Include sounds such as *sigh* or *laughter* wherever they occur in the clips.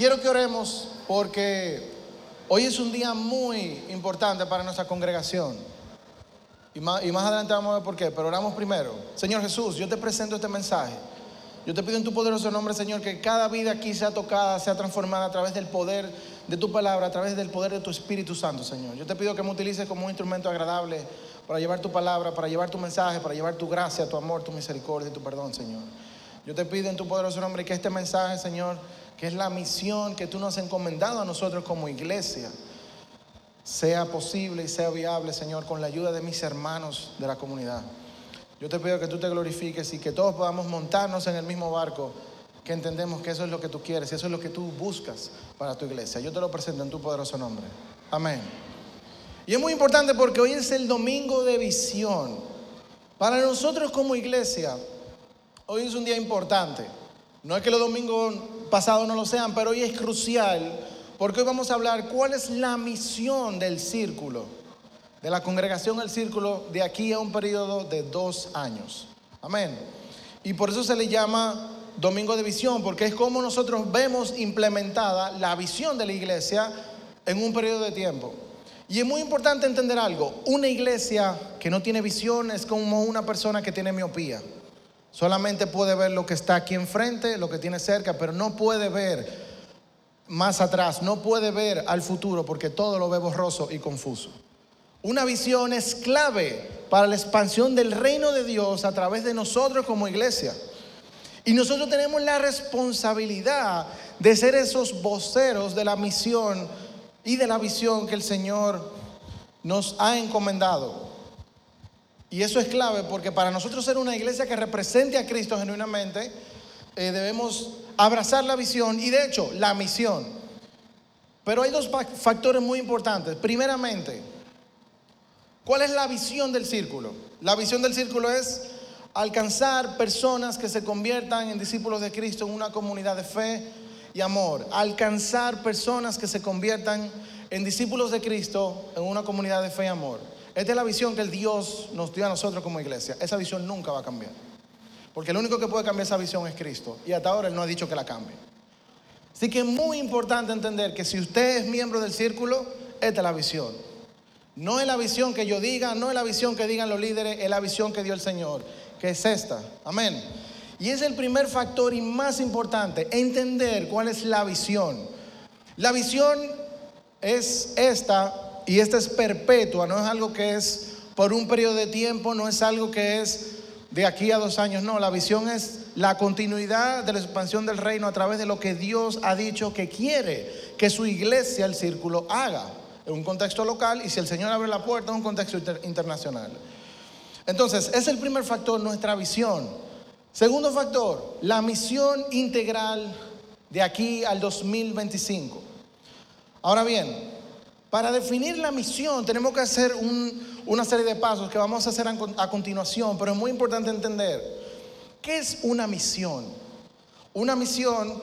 quiero que oremos porque hoy es un día muy importante para nuestra congregación. Y más, y más adelante vamos a ver por qué, pero oramos primero. Señor Jesús, yo te presento este mensaje. Yo te pido en tu poderoso nombre, Señor, que cada vida aquí sea tocada, sea transformada a través del poder de tu palabra, a través del poder de tu Espíritu Santo, Señor. Yo te pido que me utilices como un instrumento agradable para llevar tu palabra, para llevar tu mensaje, para llevar tu gracia, tu amor, tu misericordia y tu perdón, Señor. Yo te pido en tu poderoso nombre que este mensaje, Señor, que es la misión que tú nos has encomendado a nosotros como iglesia, sea posible y sea viable, Señor, con la ayuda de mis hermanos de la comunidad. Yo te pido que tú te glorifiques y que todos podamos montarnos en el mismo barco, que entendemos que eso es lo que tú quieres y eso es lo que tú buscas para tu iglesia. Yo te lo presento en tu poderoso nombre. Amén. Y es muy importante porque hoy es el domingo de visión. Para nosotros como iglesia, hoy es un día importante. No es que los domingos pasados no lo sean, pero hoy es crucial porque hoy vamos a hablar cuál es la misión del círculo de la congregación El Círculo de aquí a un periodo de dos años. Amén. Y por eso se le llama Domingo de Visión, porque es como nosotros vemos implementada la visión de la iglesia en un periodo de tiempo. Y es muy importante entender algo, una iglesia que no tiene visión es como una persona que tiene miopía. Solamente puede ver lo que está aquí enfrente, lo que tiene cerca, pero no puede ver más atrás, no puede ver al futuro porque todo lo ve borroso y confuso. Una visión es clave para la expansión del reino de Dios a través de nosotros como iglesia. Y nosotros tenemos la responsabilidad de ser esos voceros de la misión y de la visión que el Señor nos ha encomendado. Y eso es clave porque para nosotros ser una iglesia que represente a Cristo genuinamente, eh, debemos abrazar la visión y de hecho la misión. Pero hay dos factores muy importantes. Primeramente, ¿Cuál es la visión del círculo? La visión del círculo es alcanzar personas que se conviertan en discípulos de Cristo en una comunidad de fe y amor. Alcanzar personas que se conviertan en discípulos de Cristo en una comunidad de fe y amor. Esta es la visión que el Dios nos dio a nosotros como iglesia. Esa visión nunca va a cambiar. Porque el único que puede cambiar esa visión es Cristo. Y hasta ahora Él no ha dicho que la cambie. Así que es muy importante entender que si usted es miembro del círculo, esta es la visión. No es la visión que yo diga, no es la visión que digan los líderes, es la visión que dio el Señor, que es esta. Amén. Y es el primer factor y más importante, entender cuál es la visión. La visión es esta y esta es perpetua, no es algo que es por un periodo de tiempo, no es algo que es de aquí a dos años, no, la visión es la continuidad de la expansión del reino a través de lo que Dios ha dicho que quiere que su iglesia, el círculo, haga en un contexto local y si el Señor abre la puerta en un contexto internacional. Entonces, es el primer factor, nuestra visión. Segundo factor, la misión integral de aquí al 2025. Ahora bien, para definir la misión tenemos que hacer una serie de pasos que vamos a hacer a continuación, pero es muy importante entender, ¿qué es una misión? Una misión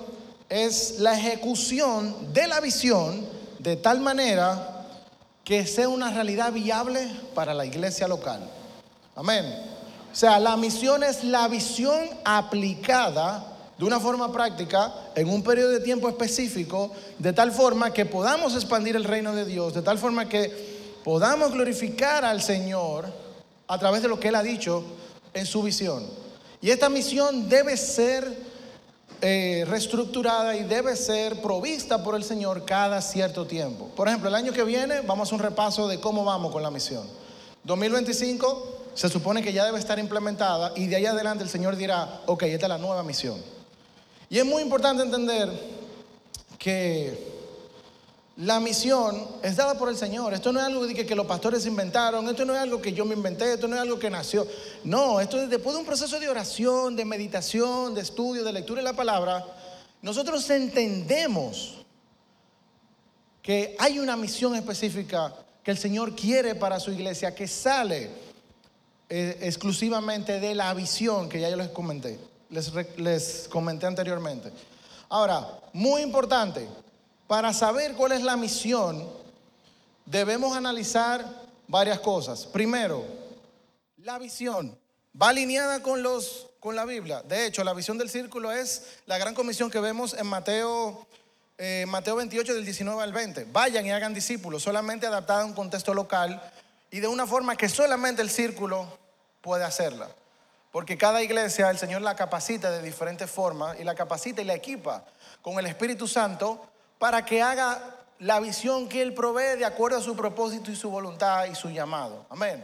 es la ejecución de la visión de tal manera que sea una realidad viable para la iglesia local. Amén. O sea, la misión es la visión aplicada de una forma práctica en un periodo de tiempo específico, de tal forma que podamos expandir el reino de Dios, de tal forma que podamos glorificar al Señor a través de lo que Él ha dicho en su visión. Y esta misión debe ser eh, reestructurada y debe ser provista por el Señor cada cierto tiempo. Por ejemplo, el año que viene vamos a un repaso de cómo vamos con la misión. 2025 se supone que ya debe estar implementada y de ahí adelante el Señor dirá, ok, esta es la nueva misión. Y es muy importante entender que la misión es dada por el Señor. Esto no es algo que, que, los pastores inventaron, esto no es algo que yo me inventé, esto no es algo que nació. No, esto es después de un proceso de oración, de meditación, de estudio, de lectura de la palabra. Nosotros entendemos que hay una misión específica que el Señor quiere para su iglesia que sale eh, exclusivamente de la visión que ya yo les comenté, les, comenté anteriormente. Ahora, muy importante, para saber cuál es la misión, debemos analizar varias cosas. Primero, la visión va alineada con, los, con la Biblia. De hecho, la visión del círculo es la gran comisión que vemos en Mateo eh, Mateo 28 del 19 al 20. Vayan y hagan discípulos, solamente adaptada a un contexto local y de una forma que solamente el círculo puede hacerla. Porque cada iglesia el Señor la capacita de diferentes formas y la capacita y la equipa con el Espíritu Santo para que haga la visión que Él provee de acuerdo a su propósito y su voluntad y su llamado. Amén.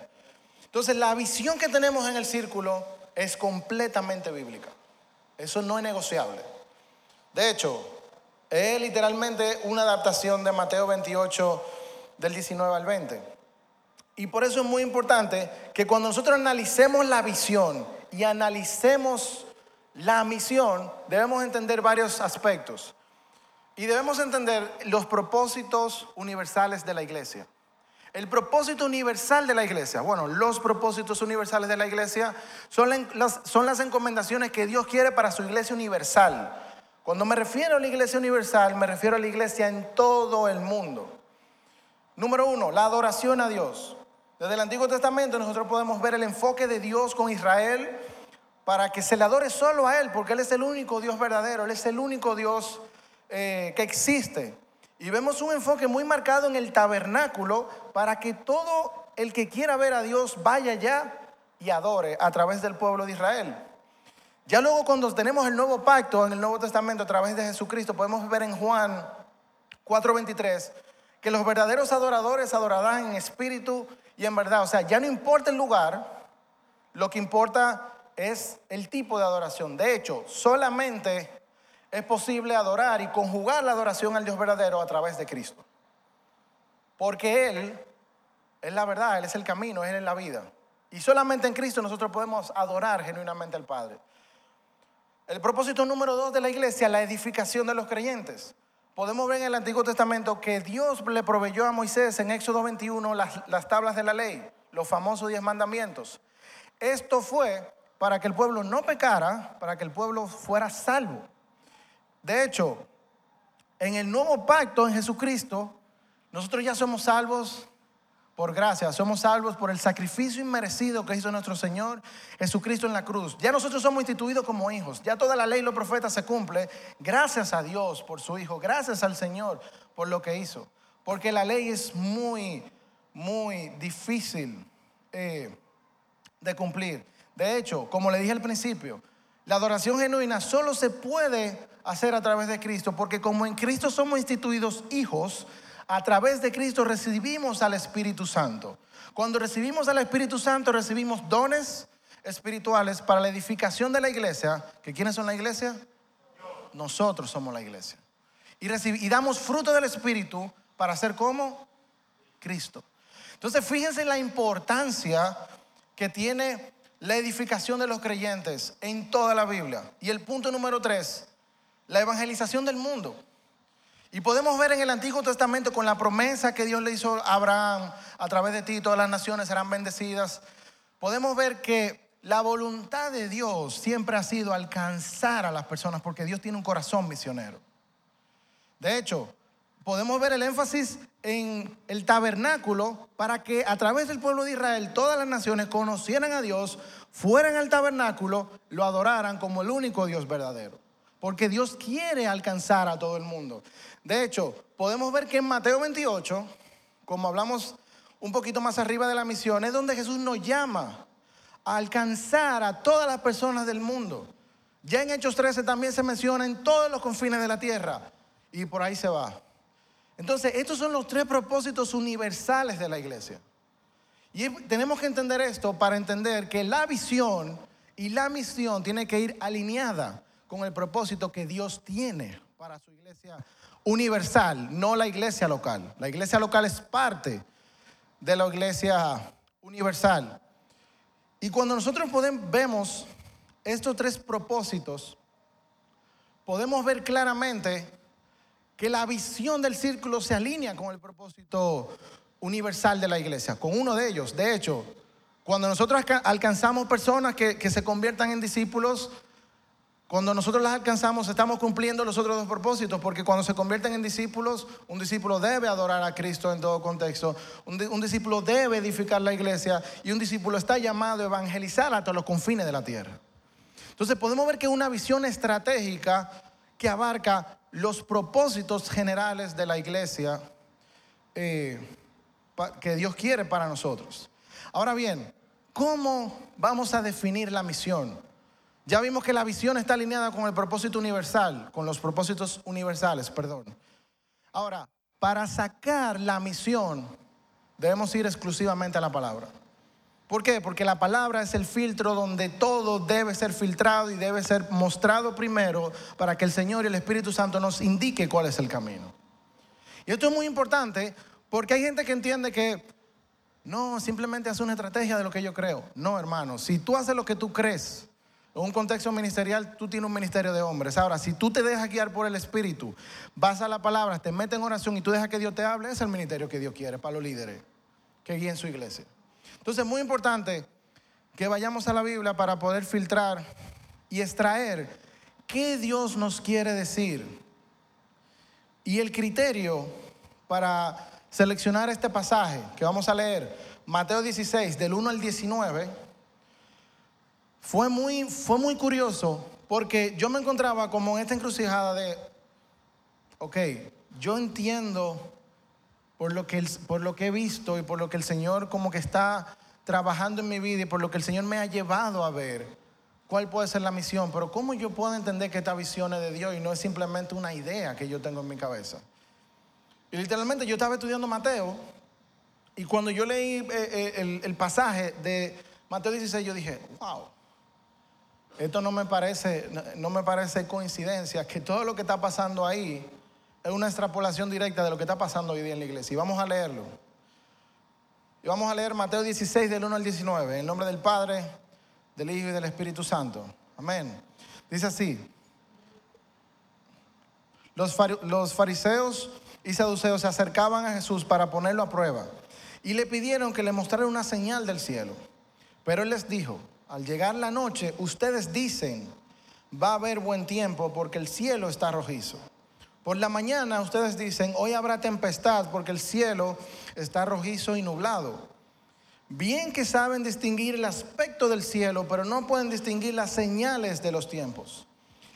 Entonces la visión que tenemos en el círculo es completamente bíblica. Eso no es negociable. De hecho, es literalmente una adaptación de Mateo 28 del 19 al 20. Y por eso es muy importante que cuando nosotros analicemos la visión y analicemos la misión, debemos entender varios aspectos. Y debemos entender los propósitos universales de la iglesia. El propósito universal de la iglesia, bueno, los propósitos universales de la iglesia son las, encomendaciones que Dios quiere para su iglesia universal. Cuando me refiero a la iglesia universal, me refiero a la iglesia en todo el mundo. Número uno, la adoración a Dios. Desde el Antiguo Testamento nosotros podemos ver el enfoque de Dios con Israel para que se le adore solo a Él, porque Él es el único Dios verdadero, Él es el único Dios eh, que existe. Y vemos un enfoque muy marcado en el tabernáculo para que todo el que quiera ver a Dios vaya allá y adore a través del pueblo de Israel. Ya luego cuando tenemos el nuevo pacto en el Nuevo Testamento a través de Jesucristo, podemos ver en Juan 4:23 que los verdaderos adoradores adorarán en espíritu y en verdad. O sea, ya no importa el lugar, lo que importa es el tipo de adoración. De hecho, solamente es posible adorar y conjugar la adoración al Dios verdadero a través de Cristo. Porque Él es la verdad, Él es el camino, Él es la vida. Y solamente en Cristo nosotros podemos adorar genuinamente al Padre. El propósito número dos de la iglesia, la edificación de los creyentes. Podemos ver en el Antiguo Testamento que Dios le proveyó a Moisés en Éxodo 21 las, las tablas de la ley, los famosos diez mandamientos. Esto fue para que el pueblo no pecara, para que el pueblo fuera salvo. De hecho, en el nuevo pacto en Jesucristo, nosotros ya somos salvos por gracia, somos salvos por el sacrificio inmerecido que hizo nuestro Señor Jesucristo en la cruz. Ya nosotros somos instituidos como hijos, ya toda la ley y los profetas se cumple gracias a Dios por su Hijo, gracias al Señor por lo que hizo. Porque la ley es muy, muy difícil eh, de cumplir. De hecho, como le dije al principio, la adoración genuina solo se puede hacer a través de Cristo, porque como en Cristo somos instituidos hijos, a través de Cristo recibimos al Espíritu Santo. Cuando recibimos al Espíritu Santo recibimos dones espirituales para la edificación de la iglesia. ¿Que quiénes son la iglesia? Nosotros somos la iglesia. Y, y damos fruto del Espíritu para ser como Cristo. Entonces fíjense la importancia que tiene la edificación de los creyentes en toda la Biblia. Y el punto número tres, la evangelización del mundo. Y podemos ver en el Antiguo Testamento con la promesa que Dios le hizo a Abraham, a través de ti todas las naciones serán bendecidas. Podemos ver que la voluntad de Dios siempre ha sido alcanzar a las personas porque Dios tiene un corazón misionero. De hecho, podemos ver el énfasis en el tabernáculo para que a través del pueblo de Israel todas las naciones conocieran a Dios, fueran al tabernáculo, lo adoraran como el único Dios verdadero. Porque Dios quiere alcanzar a todo el mundo. De hecho, podemos ver que en Mateo 28, como hablamos un poquito más arriba de la misión, es donde Jesús nos llama a alcanzar a todas las personas del mundo. Ya en Hechos 13 también se menciona en todos los confines de la tierra. Y por ahí se va. Entonces, estos son los tres propósitos universales de la iglesia. Y tenemos que entender esto para entender que la visión y la misión tiene que ir alineada con el propósito que Dios tiene para su iglesia universal, no la iglesia local. La iglesia local es parte de la iglesia universal. Y cuando nosotros podemos, vemos estos tres propósitos, podemos ver claramente que la visión del círculo se alinea con el propósito universal de la iglesia, con uno de ellos. De hecho, cuando nosotros alcanzamos personas que, que, se conviertan en discípulos, cuando nosotros las alcanzamos, estamos cumpliendo los otros dos propósitos, porque cuando se convierten en discípulos, un discípulo debe adorar a Cristo en todo contexto, un, discípulo debe edificar la iglesia y un discípulo está llamado a evangelizar hasta los confines de la tierra. Entonces podemos ver que es una visión estratégica que abarca los propósitos generales de la iglesia eh, que Dios quiere para nosotros. Ahora bien, ¿cómo vamos a definir la misión? Ya vimos que la visión está alineada con el propósito universal, con los propósitos universales, perdón. Ahora, para sacar la misión, debemos ir exclusivamente a la palabra. ¿Por qué? Porque la palabra es el filtro donde todo debe ser filtrado y debe ser mostrado primero para que el Señor y el Espíritu Santo nos indique cuál es el camino. Y esto es muy importante porque hay gente que entiende que no, simplemente hace una estrategia de lo que yo creo. No, hermano, si tú haces lo que tú crees, en un contexto ministerial, tú tienes un ministerio de hombres. Ahora, si tú te dejas guiar por el Espíritu, vas a la palabra, te metes en oración y tú dejas que Dios te hable, es el ministerio que Dios quiere para los líderes que guíen su iglesia. Entonces es muy importante que vayamos a la Biblia para poder filtrar y extraer qué Dios nos quiere decir. Y el criterio para seleccionar este pasaje que vamos a leer, Mateo 16, del 1 al 19, fue muy, fue muy curioso porque yo me encontraba como en esta encrucijada de, ok, yo entiendo por lo, que por lo que he visto y por lo que el Señor como que está trabajando en mi vida y por lo que el Señor me ha llevado a ver cuál puede ser la misión, pero ¿cómo yo puedo entender que esta visión es de Dios y no es simplemente una idea que yo tengo en mi cabeza? Y literalmente yo estaba estudiando Mateo y cuando yo leí eh, eh, el, el pasaje de Mateo 16 yo dije, wow, esto no me parece, no me parece coincidencia que todo lo que está pasando ahí es una extrapolación directa de lo que está pasando hoy día en la iglesia. Y vamos a leerlo. Y vamos a leer Mateo 16 del 1 al 19, en nombre del Padre, del Hijo y del Espíritu Santo. Amén. Dice así. Los, los fariseos y saduceos se acercaban a Jesús para ponerlo a prueba y le pidieron que le mostrara una señal del cielo. Pero él les dijo, al llegar la noche, ustedes dicen, va a haber buen tiempo porque el cielo está rojizo. Por la mañana ustedes dicen, hoy habrá tempestad porque el cielo está rojizo y nublado. Bien que saben distinguir el aspecto del cielo, pero no pueden distinguir las señales de los tiempos.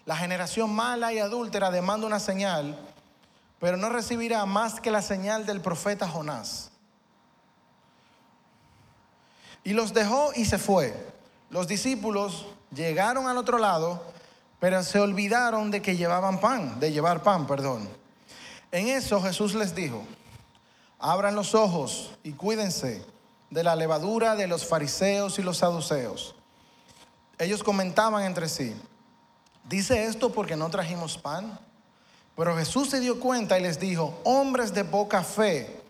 La generación mala y adúltera demanda una señal, pero no recibirá más que la señal del profeta Jonás. Y los dejó y se fue. Los discípulos llegaron al otro lado pero se olvidaron de que llevaban pan, de llevar pan, perdón. En eso Jesús les dijo, abran los ojos y cuídense de la levadura de los fariseos y los saduceos. Ellos comentaban entre sí, dice esto porque no trajimos pan. Pero Jesús se dio cuenta y les dijo, hombres de poca fe,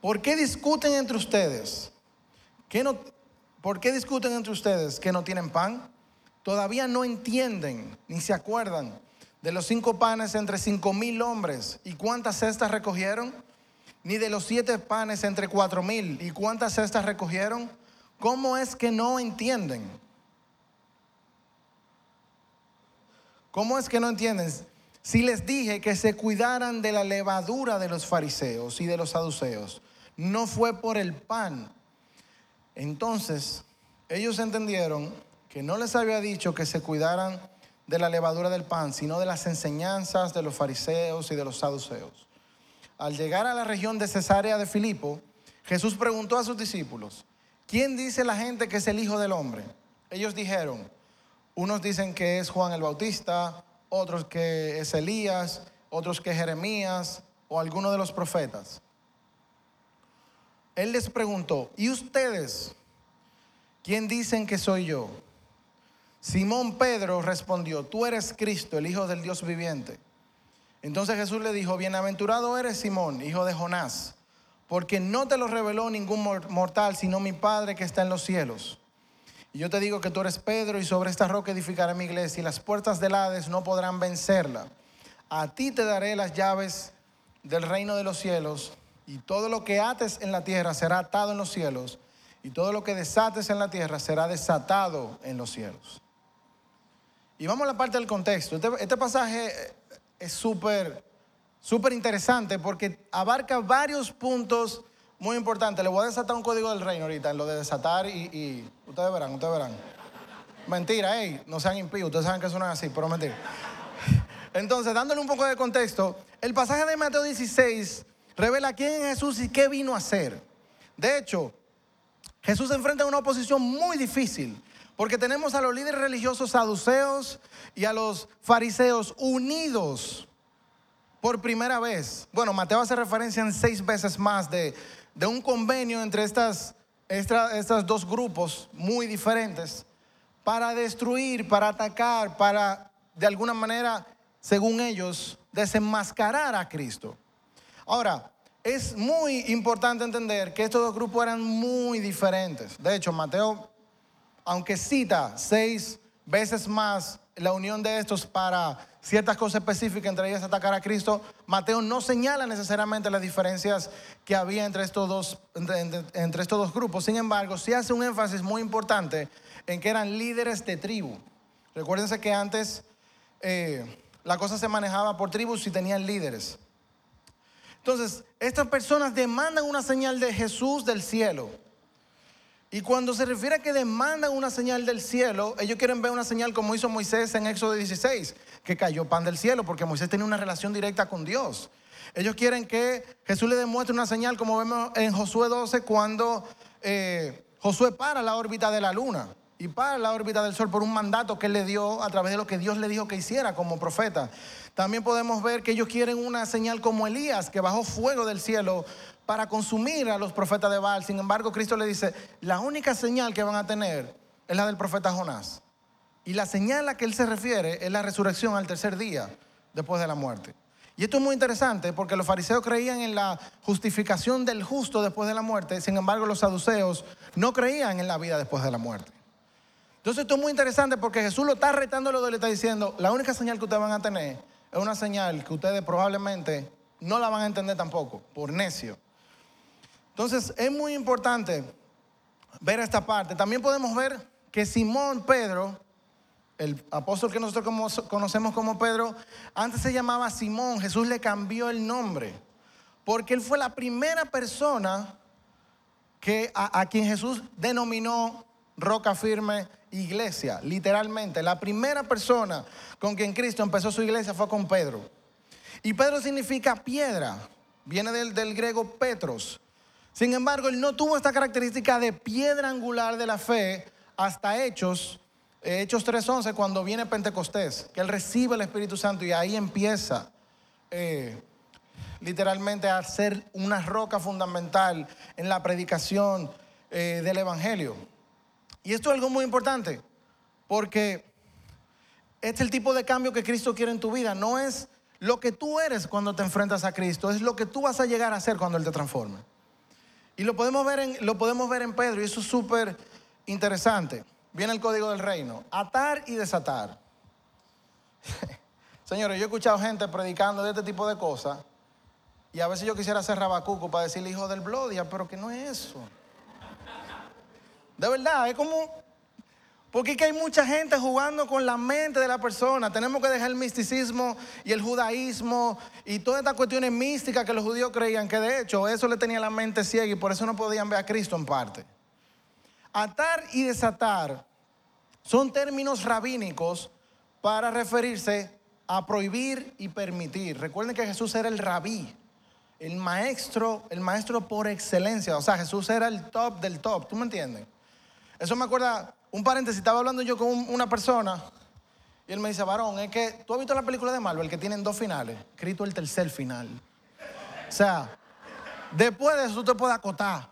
¿por qué discuten entre ustedes? ¿Qué no, ¿Por qué discuten entre ustedes que no tienen pan? todavía no entienden ni se acuerdan de los cinco panes entre cinco mil hombres y cuántas cestas recogieron, ni de los siete panes entre cuatro mil y cuántas cestas recogieron. ¿Cómo es que no entienden? ¿Cómo es que no entienden? Si les dije que se cuidaran de la levadura de los fariseos y de los saduceos, no fue por el pan. Entonces, ellos entendieron que no les había dicho que se cuidaran de la levadura del pan, sino de las enseñanzas de los fariseos y de los saduceos. Al llegar a la región de Cesarea de Filipo, Jesús preguntó a sus discípulos, ¿quién dice la gente que es el Hijo del Hombre? Ellos dijeron, unos dicen que es Juan el Bautista, otros que es Elías, otros que Jeremías o alguno de los profetas. Él les preguntó, ¿y ustedes quién dicen que soy yo? Simón Pedro respondió, tú eres Cristo, el Hijo del Dios viviente. Entonces Jesús le dijo, bienaventurado eres Simón, hijo de Jonás, porque no te lo reveló ningún mortal, sino mi Padre que está en los cielos. Y yo te digo que tú eres Pedro y sobre esta roca edificaré mi iglesia y las puertas del Hades no podrán vencerla. A ti te daré las llaves del reino de los cielos y todo lo que ates en la tierra será atado en los cielos y todo lo que desates en la tierra será desatado en los cielos. Y vamos a la parte del contexto. Este, este pasaje es súper, súper interesante porque abarca varios puntos muy importantes. Le voy a desatar un código del reino ahorita, en lo de desatar y, ustedes verán, ustedes verán. Mentira, hey, no sean impíos, ustedes saben que es así, pero mentira. Entonces, dándole un poco de contexto, el pasaje de Mateo 16 revela quién es Jesús y qué vino a hacer. De hecho, Jesús se enfrenta a una oposición muy difícil, porque tenemos a los líderes religiosos saduceos y a los fariseos unidos por primera vez. Bueno, Mateo hace referencia en seis veces más de, de un convenio entre estas, estas dos grupos muy diferentes para destruir, para atacar, para de alguna manera, según ellos, desenmascarar a Cristo. Ahora, es muy importante entender que estos dos grupos eran muy diferentes. De hecho, Mateo, aunque cita seis veces más la unión de estos para ciertas cosas específicas, entre ellas atacar a Cristo, Mateo no señala necesariamente las diferencias que había entre estos dos, entre, estos dos grupos. Sin embargo, sí hace un énfasis muy importante en que eran líderes de tribu. Recuérdense que antes eh, la cosa se manejaba por tribus y tenían líderes. Entonces, estas personas demandan una señal de Jesús del cielo. Y cuando se refiere a que demandan una señal del cielo, ellos quieren ver una señal como hizo Moisés en Éxodo 16, que cayó pan del cielo, porque Moisés tenía una relación directa con Dios. Ellos quieren que Jesús le demuestre una señal, como vemos en Josué 12, cuando eh, Josué para la órbita de la luna y para la órbita del sol por un mandato que él le dio a través de lo que Dios le dijo que hiciera como profeta. También podemos ver que ellos quieren una señal como Elías, que bajó fuego del cielo para consumir a los profetas de Baal. Sin embargo, Cristo le dice, la única señal que van a tener es la del profeta Jonás. Y la señal a la que él se refiere es la resurrección al tercer día después de la muerte. Y esto es muy interesante porque los fariseos creían en la justificación del justo después de la muerte, sin embargo los saduceos no creían en la vida después de la muerte. Entonces esto es muy interesante porque Jesús lo está retando, lo le está diciendo, la única señal que ustedes van a tener es una señal que ustedes probablemente no la van a entender tampoco, por necio. Entonces es muy importante ver esta parte. También podemos ver que Simón Pedro, el apóstol que nosotros conocemos como Pedro, antes se llamaba Simón, Jesús le cambió el nombre, porque él fue la primera persona que a, quien Jesús denominó roca firme iglesia, literalmente. La primera persona con quien Cristo empezó su iglesia fue con Pedro. Y Pedro significa piedra, viene del, del griego Petros, sin embargo, él no tuvo esta característica de piedra angular de la fe hasta Hechos, eh, Hechos 3.11, cuando viene Pentecostés, que él recibe el Espíritu Santo y ahí empieza eh, literalmente a ser una roca fundamental en la predicación eh, del Evangelio. Y esto es algo muy importante, porque este es el tipo de cambio que Cristo quiere en tu vida. No es lo que tú eres cuando te enfrentas a Cristo, es lo que tú vas a llegar a ser cuando Él te transforme. Y lo podemos ver en, lo podemos ver en Pedro y eso es súper interesante. Viene el código del reino. Atar y desatar. *laughs* Señores, yo he escuchado gente predicando de este tipo de cosas y a veces yo quisiera hacer rabacuco para decirle hijo del blodia, pero que no es eso. De verdad, es como porque hay mucha gente jugando con la mente de la persona. Tenemos que dejar el misticismo y el judaísmo y todas estas cuestiones místicas que los judíos creían, que de hecho eso le tenía la mente ciega y por eso no podían ver a Cristo en parte. Atar y desatar son términos rabínicos para referirse a prohibir y permitir. Recuerden que Jesús era el rabí, el maestro, el maestro por excelencia. O sea, Jesús era el top del top. ¿Tú me entiendes? Eso me acuerda un paréntesis, estaba hablando yo con una persona y él me dice, varón, es que tú has visto la película de Marvel que tienen dos finales, escrito el tercer final. O sea, después de eso tú te puedes acotar.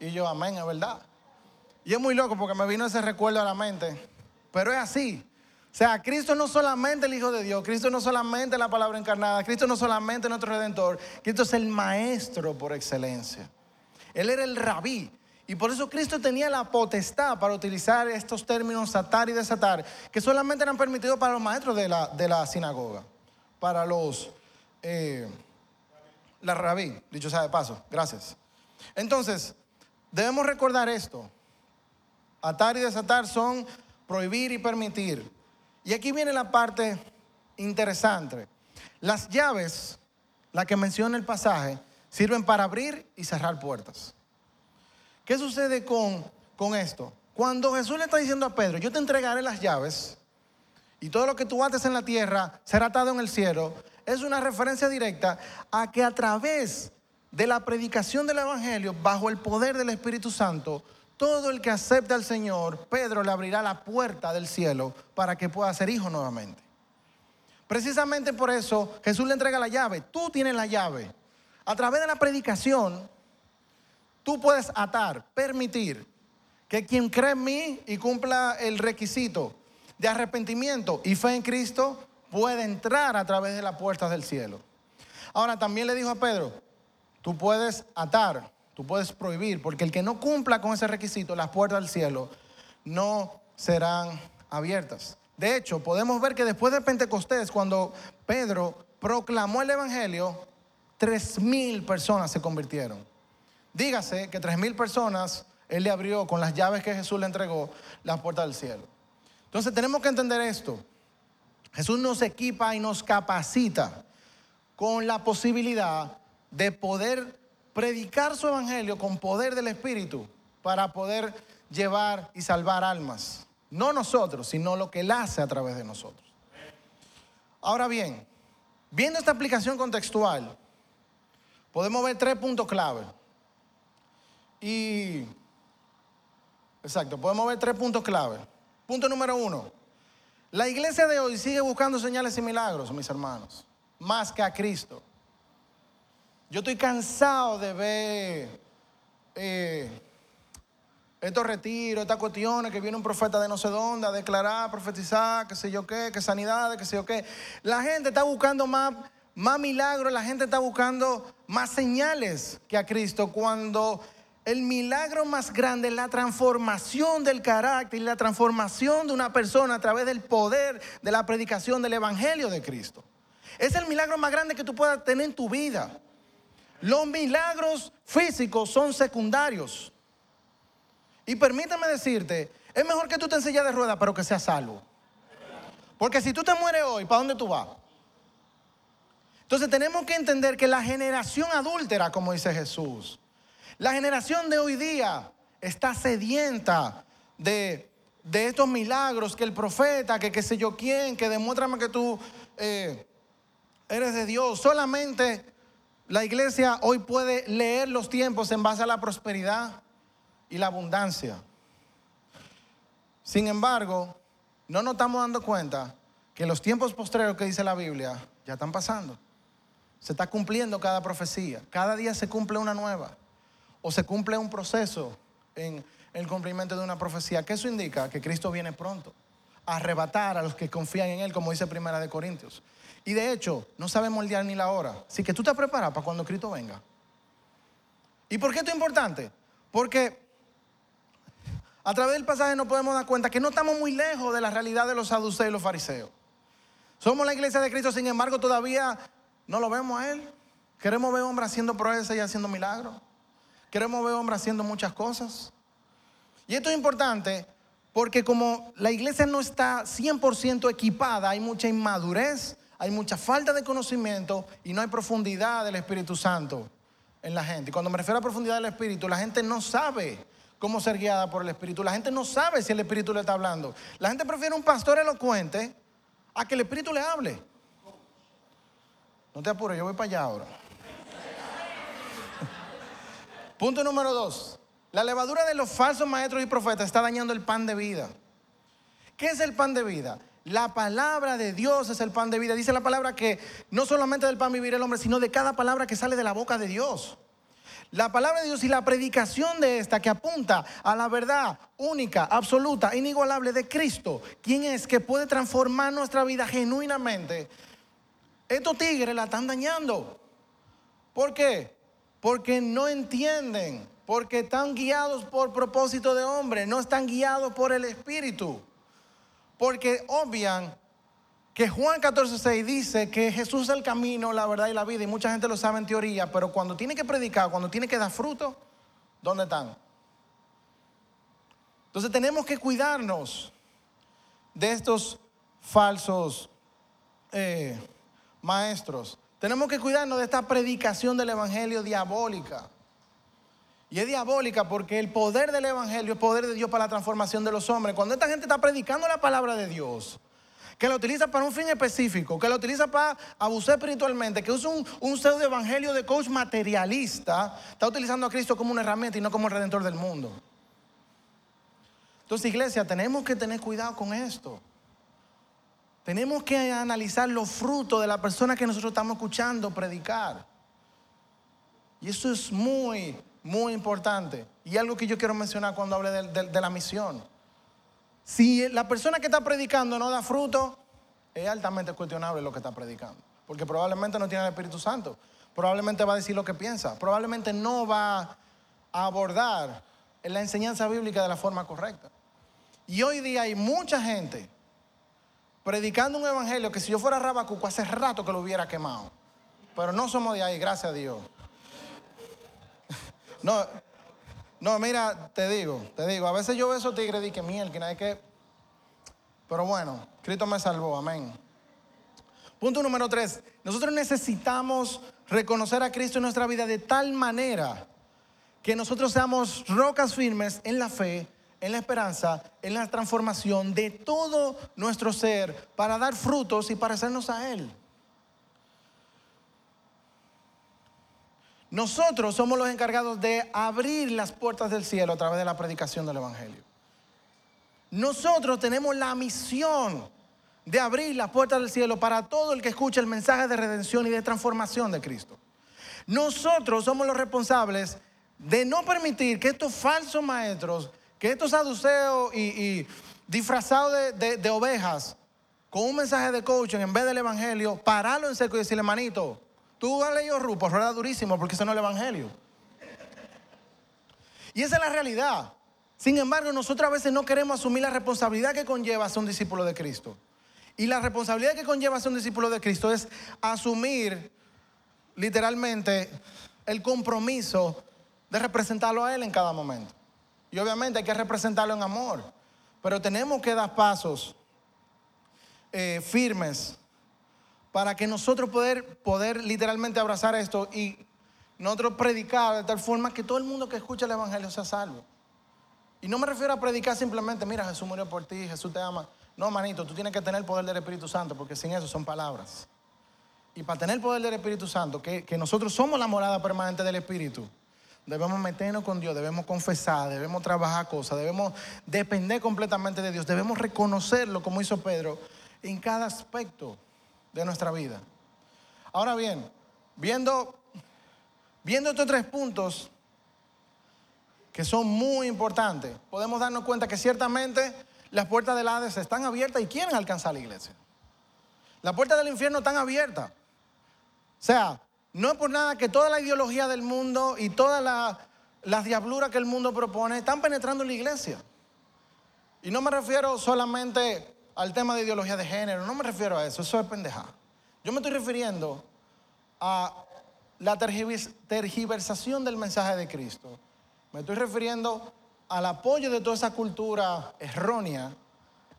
Y yo, amén, es verdad. Y es muy loco porque me vino ese recuerdo a la mente. Pero es así. O sea, Cristo no solamente el Hijo de Dios, Cristo no solamente la palabra encarnada, Cristo no solamente nuestro Redentor, Cristo es el Maestro por excelencia. Él era el rabí. Y por eso Cristo tenía la potestad para utilizar estos términos atar y desatar, que solamente eran permitidos para los maestros de la, de la sinagoga, para los, eh, la rabí, dicho sea de paso, gracias. Entonces, debemos recordar esto. Atar y desatar son prohibir y permitir. Y aquí viene la parte interesante. Las llaves, la que menciona el pasaje, sirven para abrir y cerrar puertas. ¿Qué sucede con, con esto? Cuando Jesús le está diciendo a Pedro, yo te entregaré las llaves y todo lo que tú ates en la tierra será atado en el cielo, es una referencia directa a que a través de la predicación del Evangelio, bajo el poder del Espíritu Santo, todo el que acepte al Señor, Pedro le abrirá la puerta del cielo para que pueda ser hijo nuevamente. Precisamente por eso Jesús le entrega la llave. Tú tienes la llave. A través de la predicación, tú puedes atar, permitir que quien cree en mí y cumpla el requisito de arrepentimiento y fe en Cristo puede entrar a través de las puertas del cielo. Ahora también le dijo a Pedro, tú puedes atar, tú puedes prohibir, porque el que no cumpla con ese requisito, las puertas del cielo no serán abiertas. De hecho, podemos ver que después de Pentecostés, cuando Pedro proclamó el Evangelio, tres mil personas se convirtieron. Dígase que tres mil personas él le abrió con las llaves que Jesús le entregó las puertas del cielo. Entonces tenemos que entender esto. Jesús nos equipa y nos capacita con la posibilidad de poder predicar su evangelio con poder del Espíritu para poder llevar y salvar almas. No nosotros, sino lo que Él hace a través de nosotros. Ahora bien, viendo esta aplicación contextual, podemos ver tres puntos clave. Y, exacto, podemos ver tres puntos clave. Punto número uno, la iglesia de hoy sigue buscando señales y milagros, mis hermanos, más que a Cristo. Yo estoy cansado de ver eh, estos retiros, estas cuestiones, que viene un profeta de no sé dónde a declarar, profetizar, qué sé yo qué, que sanidades, qué sé yo qué. La gente está buscando más, más milagros, la gente está buscando más señales que a Cristo cuando el milagro más grande es la transformación del carácter y la transformación de una persona a través del poder de la predicación del Evangelio de Cristo. Es el milagro más grande que tú puedas tener en tu vida. Los milagros físicos son secundarios. Y permítame decirte, es mejor que tú te ensillas de ruedas, pero que seas salvo. Porque si tú te mueres hoy, ¿para dónde tú vas? Entonces tenemos que entender que la generación adúltera, como dice Jesús, la generación de hoy día está sedienta de, estos milagros, que el profeta, que qué sé yo quién, que demuéstrame que tú eh, eres de Dios. Solamente la iglesia hoy puede leer los tiempos en base a la prosperidad y la abundancia. Sin embargo, no nos estamos dando cuenta que los tiempos postreros que dice la Biblia ya están pasando. Se está cumpliendo cada profecía. Cada día se cumple una nueva o se cumple un proceso en el cumplimiento de una profecía, que eso indica que Cristo viene pronto a arrebatar a los que confían en Él, como dice Primera de Corintios. Y de hecho, no sabemos el día ni la hora. Así que tú te preparas para cuando Cristo venga. ¿Y por qué esto es importante? Porque a través del pasaje nos podemos dar cuenta que no estamos muy lejos de la realidad de los saduceos y los fariseos. Somos la iglesia de Cristo, sin embargo, todavía no lo vemos a Él. Queremos ver hombres haciendo proezas y haciendo milagros. Queremos ver hombres haciendo muchas cosas. Y esto es importante porque como la iglesia no está 100% equipada, hay mucha inmadurez, hay mucha falta de conocimiento y no hay profundidad del Espíritu Santo en la gente. Y cuando me refiero a profundidad del Espíritu, la gente no sabe cómo ser guiada por el Espíritu. La gente no sabe si el Espíritu le está hablando. La gente prefiere un pastor elocuente a que el Espíritu le hable. No te apures, yo voy para allá ahora. Punto número dos. La levadura de los falsos maestros y profetas está dañando el pan de vida. ¿Qué es el pan de vida? La palabra de Dios es el pan de vida. Dice la palabra que no solamente del pan vivir el hombre, sino de cada palabra que sale de la boca de Dios. La palabra de Dios y la predicación de esta que apunta a la verdad única, absoluta, inigualable de Cristo, quien es que puede transformar nuestra vida genuinamente. Estos tigres la están dañando. ¿Por qué? Porque no entienden, porque están guiados por propósito de hombre, no están guiados por el Espíritu. Porque obvian que Juan 14:6 dice que Jesús es el camino, la verdad y la vida, y mucha gente lo sabe en teoría, pero cuando tiene que predicar, cuando tiene que dar fruto, ¿dónde están? Entonces tenemos que cuidarnos de estos falsos eh, maestros. Tenemos que cuidarnos de esta predicación del Evangelio diabólica. Y es diabólica porque el poder del Evangelio es poder de Dios para la transformación de los hombres. Cuando esta gente está predicando la palabra de Dios, que la utiliza para un fin específico, que la utiliza para abusar espiritualmente, que usa un, un pseudo evangelio de coach materialista, está utilizando a Cristo como una herramienta y no como el redentor del mundo. Entonces, iglesia, tenemos que tener cuidado con esto. Tenemos que analizar los frutos de la persona que nosotros estamos escuchando predicar. Y eso es muy, muy importante. Y algo que yo quiero mencionar cuando hable de, de la misión. Si la persona que está predicando no da fruto, es altamente cuestionable lo que está predicando. Porque probablemente no tiene el Espíritu Santo. Probablemente va a decir lo que piensa. Probablemente no va a abordar la enseñanza bíblica de la forma correcta. Y hoy día hay mucha gente predicando un evangelio que si yo fuera Rabacuco hace rato que lo hubiera quemado. Pero no somos de ahí, gracias a Dios. *laughs* No, no, mira, te digo, te digo, a veces yo veo esos tigres y que miel, que nadie que. Pero bueno, Cristo me salvó, amén. Punto número tres, nosotros necesitamos reconocer a Cristo en nuestra vida de tal manera que nosotros seamos rocas firmes en la fe, en la esperanza, en la transformación de todo nuestro ser para dar frutos y parecernos a Él. Nosotros somos los encargados de abrir las puertas del cielo a través de la predicación del Evangelio. Nosotros tenemos la misión de abrir las puertas del cielo para todo el que escuche el mensaje de redención y de transformación de Cristo. Nosotros somos los responsables de no permitir que estos falsos maestros, que estos saduceos y, disfrazados de, ovejas, con un mensaje de coaching en vez del evangelio, pararlo en seco y decirle, manito, Tú has leído Rupo, rueda durísimo porque eso no es el Evangelio. Y esa es la realidad. Sin embargo, nosotros a veces no queremos asumir la responsabilidad que conlleva ser un discípulo de Cristo. Y la responsabilidad que conlleva ser un discípulo de Cristo es asumir literalmente el compromiso de representarlo a Él en cada momento. Y obviamente hay que representarlo en amor. Pero tenemos que dar pasos eh, firmes para que nosotros poder, poder literalmente abrazar esto y nosotros predicar de tal forma que todo el mundo que escucha el Evangelio sea salvo. Y no me refiero a predicar simplemente, mira, Jesús murió por ti, Jesús te ama. No, manito, tú tienes que tener el poder del Espíritu Santo, porque sin eso son palabras. Y para tener el poder del Espíritu Santo, que, que nosotros somos la morada permanente del Espíritu, debemos meternos con Dios, debemos confesar, debemos trabajar cosas, debemos depender completamente de Dios, debemos reconocerlo como hizo Pedro en cada aspecto de nuestra vida. Ahora bien, viendo, viendo estos tres puntos que son muy importantes, podemos darnos cuenta que ciertamente las puertas del Hades están abiertas y quieren alcanzar la iglesia. Las puertas del infierno están abiertas. O sea, no es por nada que toda la ideología del mundo y todas las diabluras que el mundo propone están penetrando en la iglesia. Y no me refiero solamente al tema de ideología de género, no me refiero a eso, eso es pendejada. Yo me estoy refiriendo a la tergiversación del mensaje de Cristo. Me estoy refiriendo al apoyo de toda esa cultura errónea.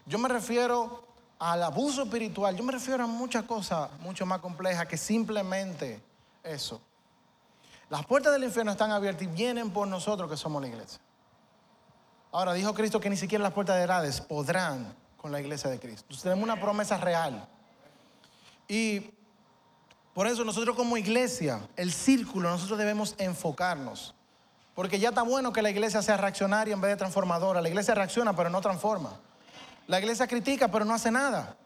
Yo me refiero al abuso espiritual. Yo me refiero a muchas cosas mucho más complejas que simplemente eso. Las puertas del infierno están abiertas y vienen por nosotros que somos la iglesia. Ahora dijo Cristo que ni siquiera las puertas de Hades podrán con la iglesia de Cristo. Entonces tenemos una promesa real. Y por eso nosotros como iglesia, el círculo, nosotros debemos enfocarnos. Porque ya está bueno que la iglesia sea reaccionaria en vez de transformadora. La iglesia reacciona pero no transforma. La iglesia critica pero no hace nada.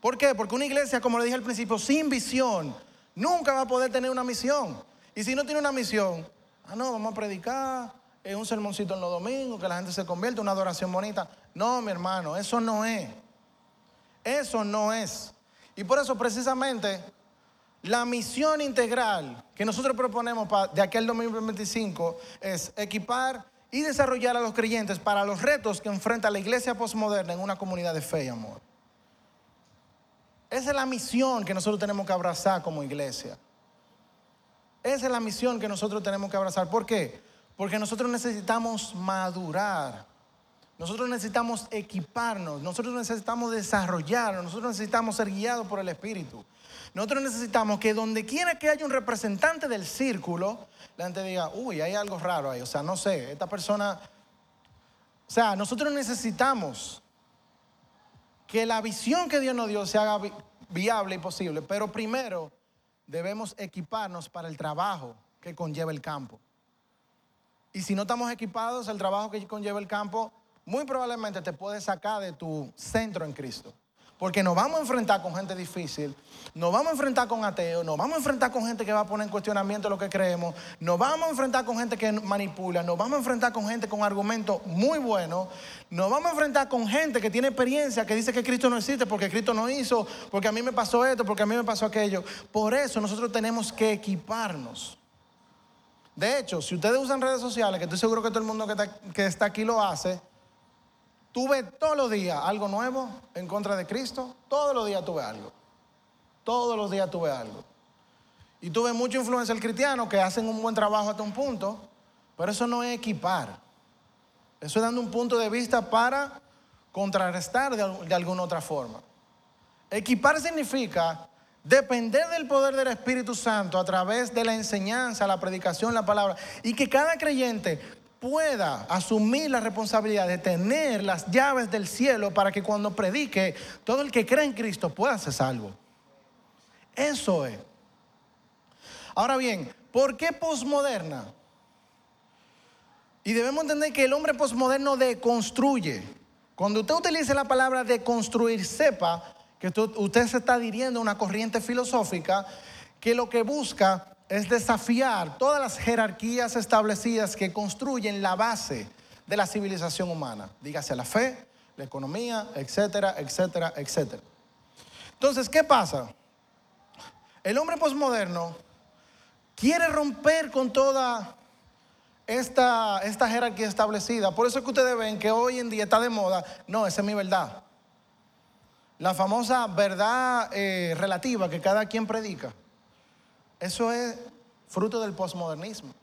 ¿Por qué? Porque una iglesia, como le dije al principio, sin visión, nunca va a poder tener una misión. Y si no tiene una misión, ah, no, vamos a predicar, es un sermoncito en los domingos, que la gente se convierta, una adoración bonita. No, mi hermano, eso no es. Eso no es. Y por eso precisamente la misión integral que nosotros proponemos de aquel 2025 es equipar y desarrollar a los creyentes para los retos que enfrenta la iglesia postmoderna en una comunidad de fe y amor. Esa es la misión que nosotros tenemos que abrazar como iglesia. Esa es la misión que nosotros tenemos que abrazar. ¿Por qué? Porque nosotros necesitamos madurar. Nosotros necesitamos equiparnos. Nosotros necesitamos desarrollarnos. Nosotros necesitamos ser guiados por el Espíritu. Nosotros necesitamos que donde quiera que haya un representante del círculo, la gente diga, uy, hay algo raro ahí. O sea, no sé, esta persona... O sea, nosotros necesitamos que la visión que Dios nos dio se haga viable y posible. Pero primero debemos equiparnos para el trabajo que conlleva el campo. Y si no estamos equipados, el trabajo que conlleva el campo muy probablemente te puede sacar de tu centro en Cristo. Porque nos vamos a enfrentar con gente difícil, nos vamos a enfrentar con ateos, nos vamos a enfrentar con gente que va a poner en cuestionamiento lo que creemos, nos vamos a enfrentar con gente que manipula, nos vamos a enfrentar con gente con argumentos muy buenos, nos vamos a enfrentar con gente que tiene experiencia, que dice que Cristo no existe porque Cristo no hizo, porque a mí me pasó esto, porque a mí me pasó aquello. Por eso nosotros tenemos que equiparnos. De hecho, si ustedes usan redes sociales, que estoy seguro que todo el mundo que está, aquí lo hace, Tú ves todos los días algo nuevo en contra de Cristo. Todos los días tú ves algo. Todos los días tú ves algo. Y tú ves mucho influencers cristianos que hacen un buen trabajo hasta un punto, pero eso no es equipar. Eso es dando un punto de vista para contrarrestar de, de alguna otra forma. Equipar significa depender del poder del Espíritu Santo a través de la enseñanza, la predicación, la palabra, y que cada creyente pueda asumir la responsabilidad de tener las llaves del cielo para que cuando predique, todo el que cree en Cristo pueda ser salvo. Eso es. Ahora bien, ¿por qué posmoderna? Y debemos entender que el hombre posmoderno deconstruye. Cuando usted utilice la palabra deconstruir, sepa que usted se está dirigiendo a una corriente filosófica que lo que busca es desafiar todas las jerarquías establecidas que construyen la base de la civilización humana, dígase la fe, la economía, etcétera, etcétera, etcétera. Entonces, ¿qué pasa? El hombre posmoderno quiere romper con toda esta, esta jerarquía establecida. Por eso es que ustedes ven que hoy en día está de moda. No, esa es mi verdad. La famosa verdad eh, relativa que cada quien predica. Eso es fruto del posmodernismo.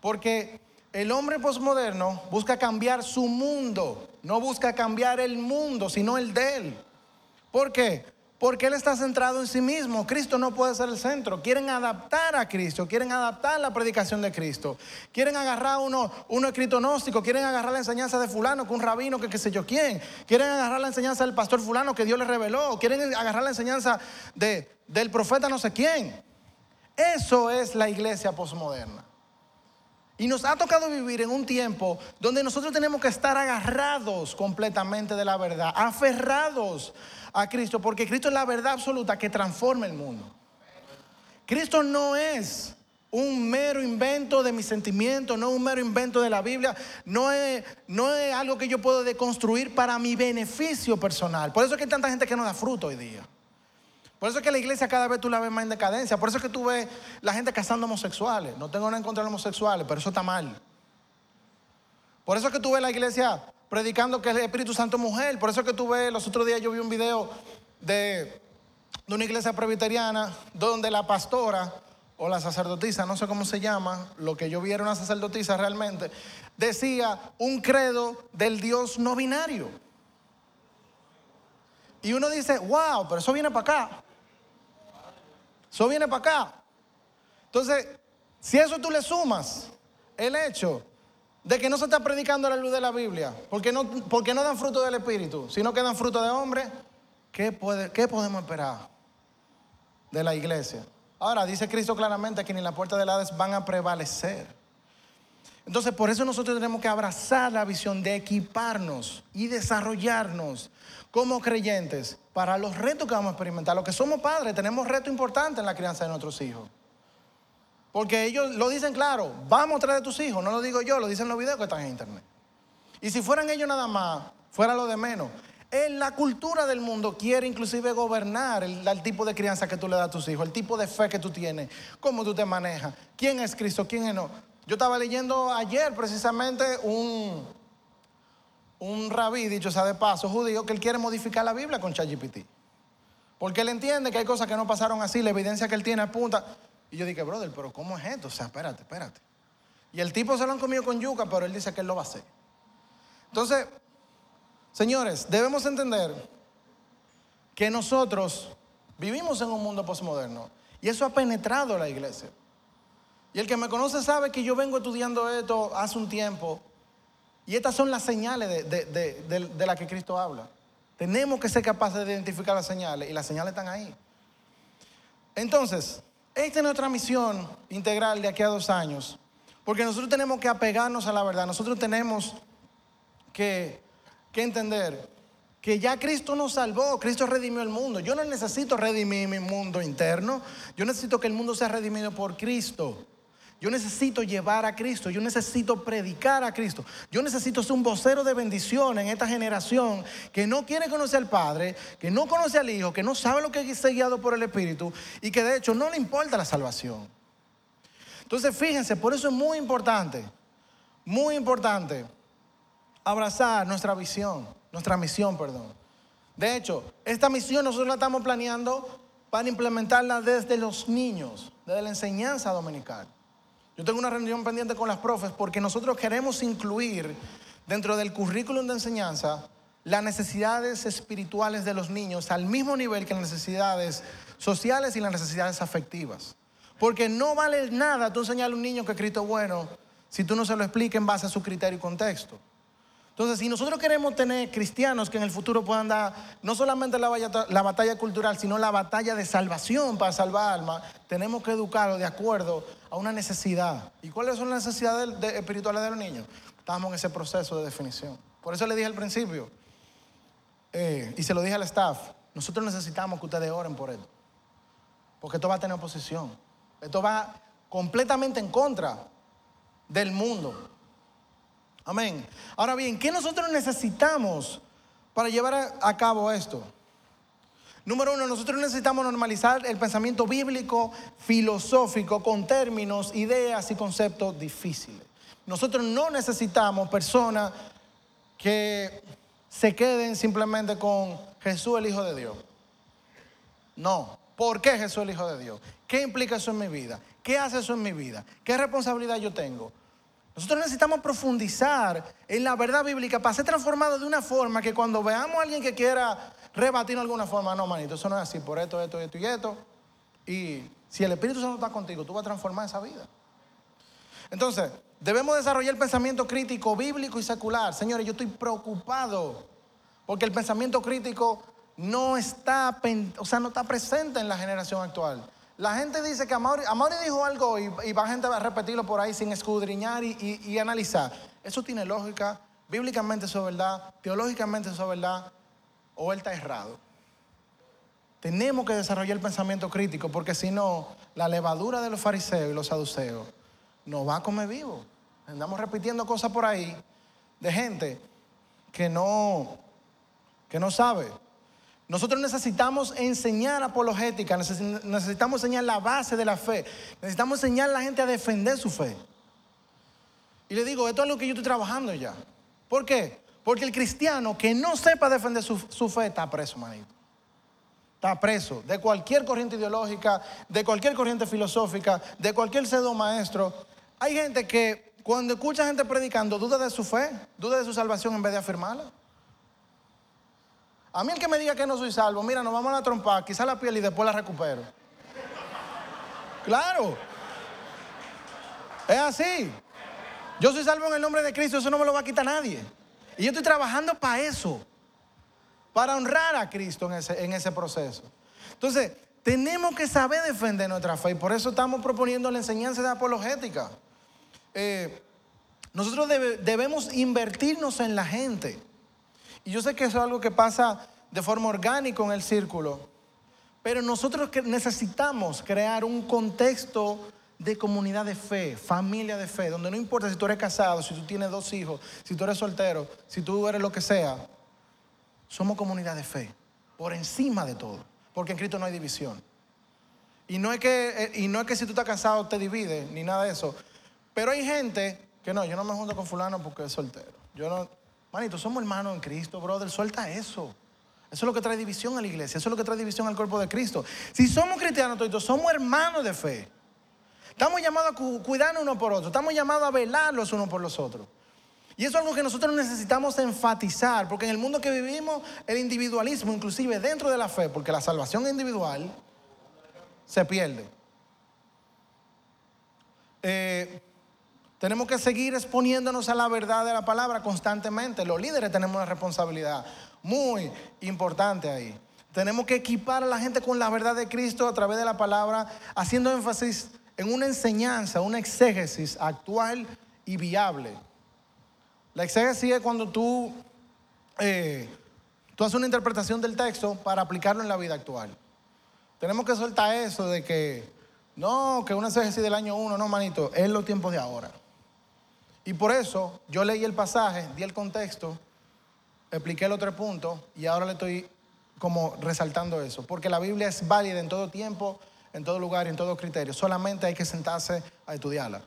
Porque el hombre posmoderno busca cambiar su mundo, no busca cambiar el mundo, sino el de él. ¿Por qué? Porque él está centrado en sí mismo. Cristo no puede ser el centro. Quieren adaptar a Cristo, quieren adaptar la predicación de Cristo. Quieren agarrar uno, uno escrito gnóstico, quieren agarrar la enseñanza de fulano, que un rabino, que qué sé yo quién. Quieren agarrar la enseñanza del pastor fulano que Dios le reveló. Quieren agarrar la enseñanza de, del profeta no sé quién. Eso es la iglesia posmoderna. Y nos ha tocado vivir en un tiempo donde nosotros tenemos que estar agarrados completamente de la verdad, aferrados a Cristo, porque Cristo es la verdad absoluta que transforma el mundo. Cristo no es un mero invento de mis sentimientos, no es un mero invento de la Biblia, no es, no es algo que yo puedo deconstruir para mi beneficio personal. Por eso es que hay tanta gente que no da fruto hoy día. Por eso es que la iglesia cada vez tú la ves más en decadencia. Por eso es que tú ves la gente casando homosexuales. No tengo nada en contra de homosexuales, pero eso está mal. Por eso es que tú ves la iglesia predicando que el Espíritu Santo es mujer. Por eso es que tú ves, los otros días yo vi un video de, de una iglesia presbiteriana donde la pastora o la sacerdotisa, no sé cómo se llama, lo que yo vi era una sacerdotisa realmente, decía un credo del Dios no binario. Y uno dice, wow, pero eso viene para acá. Eso viene para acá. Entonces, si eso tú le sumas el hecho de que no se está predicando la luz de la Biblia, porque no, porque no dan fruto del Espíritu, sino que dan fruto de hombre, ¿qué, puede, ¿qué podemos esperar de la iglesia? Ahora, dice Cristo claramente que ni la puerta del Hades van a prevalecer. Entonces, por eso nosotros tenemos que abrazar la visión de equiparnos y desarrollarnos como creyentes para los retos que vamos a experimentar. Los que somos padres tenemos retos importantes en la crianza de nuestros hijos. Porque ellos lo dicen claro, vamos a traer a tus hijos, no lo digo yo, lo dicen los videos que están en internet. Y si fueran ellos nada más, fuera lo de menos. En la cultura del mundo quiere inclusive gobernar el, el, tipo de crianza que tú le das a tus hijos, el tipo de fe que tú tienes, cómo tú te manejas, quién es Cristo, quién es no. Yo estaba leyendo ayer precisamente un, un rabí, dicho sea de paso, judío, que él quiere modificar la Biblia con ChatGPT. Porque él entiende que hay cosas que no pasaron así, la evidencia que él tiene apunta. Y yo dije, brother, pero ¿cómo es esto? O sea, espérate, espérate. Y el tipo se lo han comido con yuca, pero él dice que él lo va a hacer. Entonces, señores, debemos entender que nosotros vivimos en un mundo postmoderno y eso ha penetrado la iglesia. Y el que me conoce sabe que yo vengo estudiando esto hace un tiempo y estas son las señales de, de, las que Cristo habla. Tenemos que ser capaces de identificar las señales y las señales están ahí. Entonces, esta es nuestra misión integral de aquí a dos años, porque nosotros tenemos que apegarnos a la verdad, nosotros tenemos que, que entender que ya Cristo nos salvó, Cristo redimió el mundo. Yo no necesito redimir mi mundo interno, yo necesito que el mundo sea redimido por Cristo. Yo necesito llevar a Cristo, yo necesito predicar a Cristo, yo necesito ser un vocero de bendición en esta generación que no quiere conocer al Padre, que no conoce al Hijo, que no sabe lo que es ser guiado por el Espíritu y que de hecho no le importa la salvación. Entonces fíjense, por eso es muy importante, muy importante abrazar nuestra visión, nuestra misión, perdón. De hecho, esta misión nosotros la estamos planeando para implementarla desde los niños, desde la enseñanza dominical. Yo tengo una reunión pendiente con las profes porque nosotros queremos incluir dentro del currículum de enseñanza las necesidades espirituales de los niños al mismo nivel que las necesidades sociales y las necesidades afectivas. Porque no vale nada tú enseñarle a un niño que Cristo es bueno si tú no se lo explicas en base a su criterio y contexto. Entonces, si nosotros queremos tener cristianos que en el futuro puedan dar no solamente la batalla, la batalla cultural, sino la batalla de salvación para salvar almas, tenemos que educarlos de acuerdo a una necesidad. ¿Y cuáles son las necesidades espirituales de los niños? Estamos en ese proceso de definición. Por eso le dije al principio, eh, y se lo dije al staff, nosotros necesitamos que ustedes oren por esto. Porque esto va a tener oposición. Esto va completamente en contra del mundo. Amén. Ahora bien, ¿qué nosotros necesitamos para llevar a, cabo esto? Número uno, nosotros necesitamos normalizar el pensamiento bíblico, filosófico, con términos, ideas y conceptos difíciles. Nosotros no necesitamos personas que se queden simplemente con Jesús el Hijo de Dios. No. ¿Por qué Jesús el Hijo de Dios? ¿Qué implica eso en mi vida? ¿Qué hace eso en mi vida? ¿Qué responsabilidad yo tengo? Nosotros necesitamos profundizar en la verdad bíblica para ser transformados de una forma que cuando veamos a alguien que quiera rebatir de alguna forma, no, manito, eso no es así, por esto, esto, esto y esto. Y si el Espíritu Santo está contigo, tú vas a transformar esa vida. Entonces, debemos desarrollar el pensamiento crítico, bíblico y secular. Señores, yo estoy preocupado porque el pensamiento crítico no está, o sea, no está presente en la generación actual. La gente dice que Amaury, dijo algo y, y, va gente a repetirlo por ahí sin escudriñar y, analizar. Eso tiene lógica, bíblicamente eso es verdad, teológicamente eso es verdad, o él está errado. Tenemos que desarrollar el pensamiento crítico porque si no, la levadura de los fariseos y los saduceos nos va a comer vivo. Andamos repitiendo cosas por ahí de gente que no, que no sabe. Nosotros necesitamos enseñar apologética, necesitamos enseñar la base de la fe, necesitamos enseñar a la gente a defender su fe. Y le digo, esto es lo que yo estoy trabajando ya. ¿Por qué? Porque el cristiano que no sepa defender su, fe está preso, manito. Está preso de cualquier corriente ideológica, de cualquier corriente filosófica, de cualquier pseudo maestro. Hay gente que cuando escucha gente predicando duda de su fe, duda de su salvación en vez de afirmarla. A mí el que me diga que no soy salvo, mira, nos vamos a la trompa, quizá la piel y después la recupero. Claro. Es así. Yo soy salvo en el nombre de Cristo, eso no me lo va a quitar nadie. Y yo estoy trabajando para eso, para honrar a Cristo en ese, en ese proceso. Entonces, tenemos que saber defender nuestra fe y por eso estamos proponiendo la enseñanza de apologética. Eh, nosotros debemos invertirnos en la gente. Y yo sé que eso es algo que pasa de forma orgánica en el círculo, pero nosotros necesitamos crear un contexto de comunidad de fe, familia de fe, donde no importa si tú eres casado, si tú tienes dos hijos, si tú eres soltero, si tú eres lo que sea, somos comunidad de fe, por encima de todo, porque en Cristo no hay división. Y no es que, eh, y no es que si tú estás casado te divide, ni nada de eso, pero hay gente que no, yo no me junto con fulano porque es soltero. Yo no, Manito, somos hermanos en Cristo, brother, suelta eso. Eso es lo que trae división a la iglesia, eso es lo que trae división al cuerpo de Cristo. Si somos cristianos todos, somos hermanos de fe. Estamos llamados a cuidarnos uno por otro, estamos llamados a velar los unos por los otros. Y eso es algo que nosotros necesitamos enfatizar, porque en el mundo que vivimos, el individualismo, inclusive dentro de la fe, porque la salvación individual se pierde. Eh, tenemos que seguir exponiéndonos a la verdad de la palabra constantemente. Los líderes tenemos una responsabilidad. muy importante ahí. Tenemos que equipar a la gente con la verdad de Cristo a través de la palabra, haciendo énfasis en una enseñanza, una exégesis actual y viable. La exégesis es cuando tú, eh, tú haces una interpretación del texto para aplicarlo en la vida actual. Tenemos que soltar eso de que, no, que una exégesis del año uno, no, manito, es los tiempos de ahora. Y por eso yo leí el pasaje, di el contexto, expliqué el otro punto y ahora le estoy como resaltando eso. Porque la Biblia es válida en todo tiempo, en todo lugar y en todo criterio. Solamente hay que sentarse a estudiarla.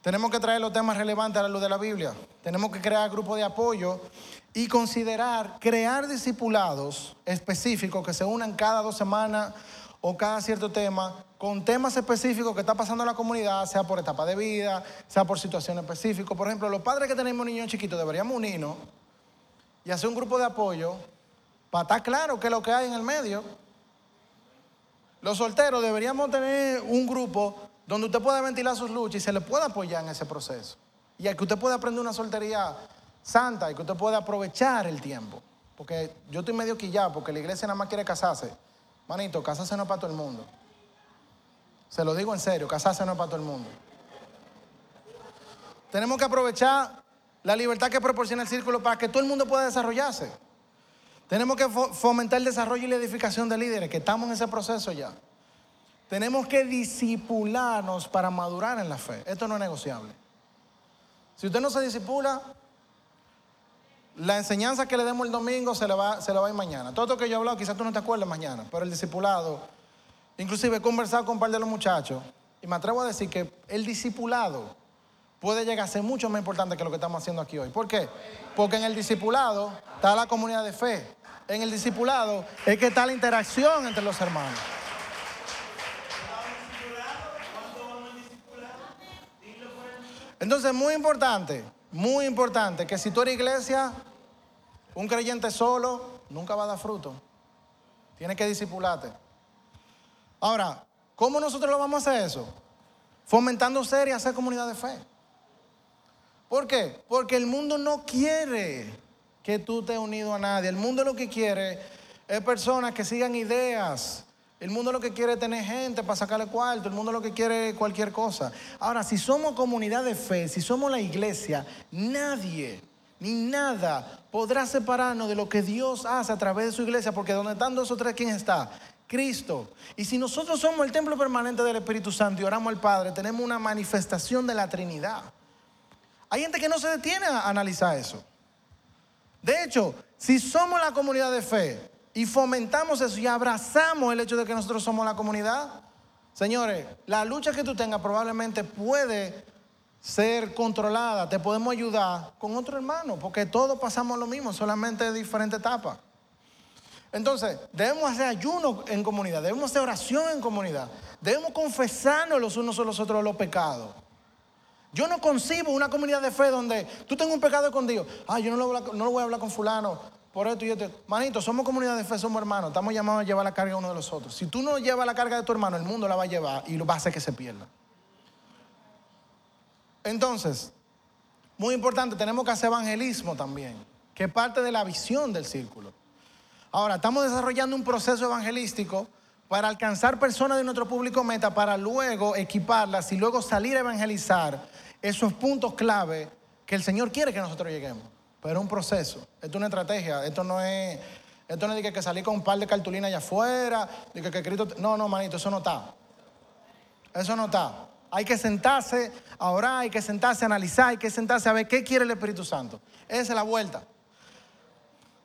Tenemos que traer los temas relevantes a la luz de la Biblia. Tenemos que crear grupos de apoyo y considerar crear discipulados específicos que se unan cada dos semanas o cada cierto tema con temas específicos que está pasando en la comunidad, sea por etapa de vida, sea por situaciones específicas. Por ejemplo, los padres que tenemos niños chiquitos deberíamos unirnos y hacer un grupo de apoyo para estar claro qué es lo que hay en el medio. Los solteros deberíamos tener un grupo donde usted pueda ventilar sus luchas y se le pueda apoyar en ese proceso. Y que usted pueda aprender una soltería santa y que usted pueda aprovechar el tiempo. Porque yo estoy medio quillado porque la iglesia nada más quiere casarse. Manito, casarse no es para todo el mundo. Se lo digo en serio, casarse no es para todo el mundo. Tenemos que aprovechar la libertad que proporciona el círculo para que todo el mundo pueda desarrollarse. Tenemos que fomentar el desarrollo y la edificación de líderes, que estamos en ese proceso ya. Tenemos que disipularnos para madurar en la fe. Esto no es negociable. Si usted no se disipula, la enseñanza que le demos el domingo se le va, se le va a ir mañana. Todo lo que yo he hablado, quizás tú no te acuerdes mañana, pero el discipulado, inclusive he conversado con un par de los muchachos y me atrevo a decir que el discipulado puede llegar a ser mucho más importante que lo que estamos haciendo aquí hoy. ¿Por qué? Porque en el discipulado está la comunidad de fe. En el discipulado es que está la interacción entre los hermanos. Entonces, muy importante, muy importante que si tú eres iglesia, un creyente solo nunca va a dar fruto. Tienes que discipularte. Ahora, ¿cómo nosotros lo vamos a hacer eso? Fomentando ser y hacer comunidad de fe. ¿Por qué? Porque el mundo no quiere que tú te unido a nadie. El mundo lo que quiere es personas que sigan ideas, el mundo lo que quiere es tener gente para sacarle cuarto, el mundo lo que quiere es cualquier cosa. Ahora, si somos comunidad de fe, si somos la iglesia, nadie ni nada podrá separarnos de lo que Dios hace a través de su iglesia, porque donde están dos o tres, ¿quién está? Cristo. Y si nosotros somos el templo permanente del Espíritu Santo y oramos al Padre, tenemos una manifestación de la Trinidad. Hay gente que no se detiene a analizar eso. De hecho, si somos la comunidad de fe, y fomentamos eso y abrazamos el hecho de que nosotros somos la comunidad, señores, la lucha que tú tengas probablemente puede ser controlada, te podemos ayudar con otro hermano, porque todos pasamos lo mismo, solamente de diferentes etapas. Entonces, debemos hacer ayuno en comunidad, debemos hacer oración en comunidad, debemos confesarnos los unos a los otros los pecados. Yo no concibo una comunidad de fe donde tú tengas un pecado escondido. Ah, yo no lo, voy a hablar con fulano por esto y esto. Manito, somos comunidad de fe, somos hermanos. Estamos llamados a llevar la carga uno de los otros. Si tú no llevas la carga de tu hermano, el mundo la va a llevar y lo va a hacer que se pierda. Entonces, muy importante, tenemos que hacer evangelismo también, que es parte de la visión del círculo. Ahora, estamos desarrollando un proceso evangelístico para alcanzar personas de nuestro público meta, para luego equiparlas y luego salir a evangelizar esos puntos clave que el Señor quiere que nosotros lleguemos. Pero es un proceso, esto es una estrategia, esto no es, esto no es de que, salí con un par de cartulinas allá afuera, de que, Cristo, no, no, manito, eso no está. Eso no está. Hay que sentarse a orar, hay que sentarse a analizar, hay que sentarse a ver qué quiere el Espíritu Santo. Esa es la vuelta.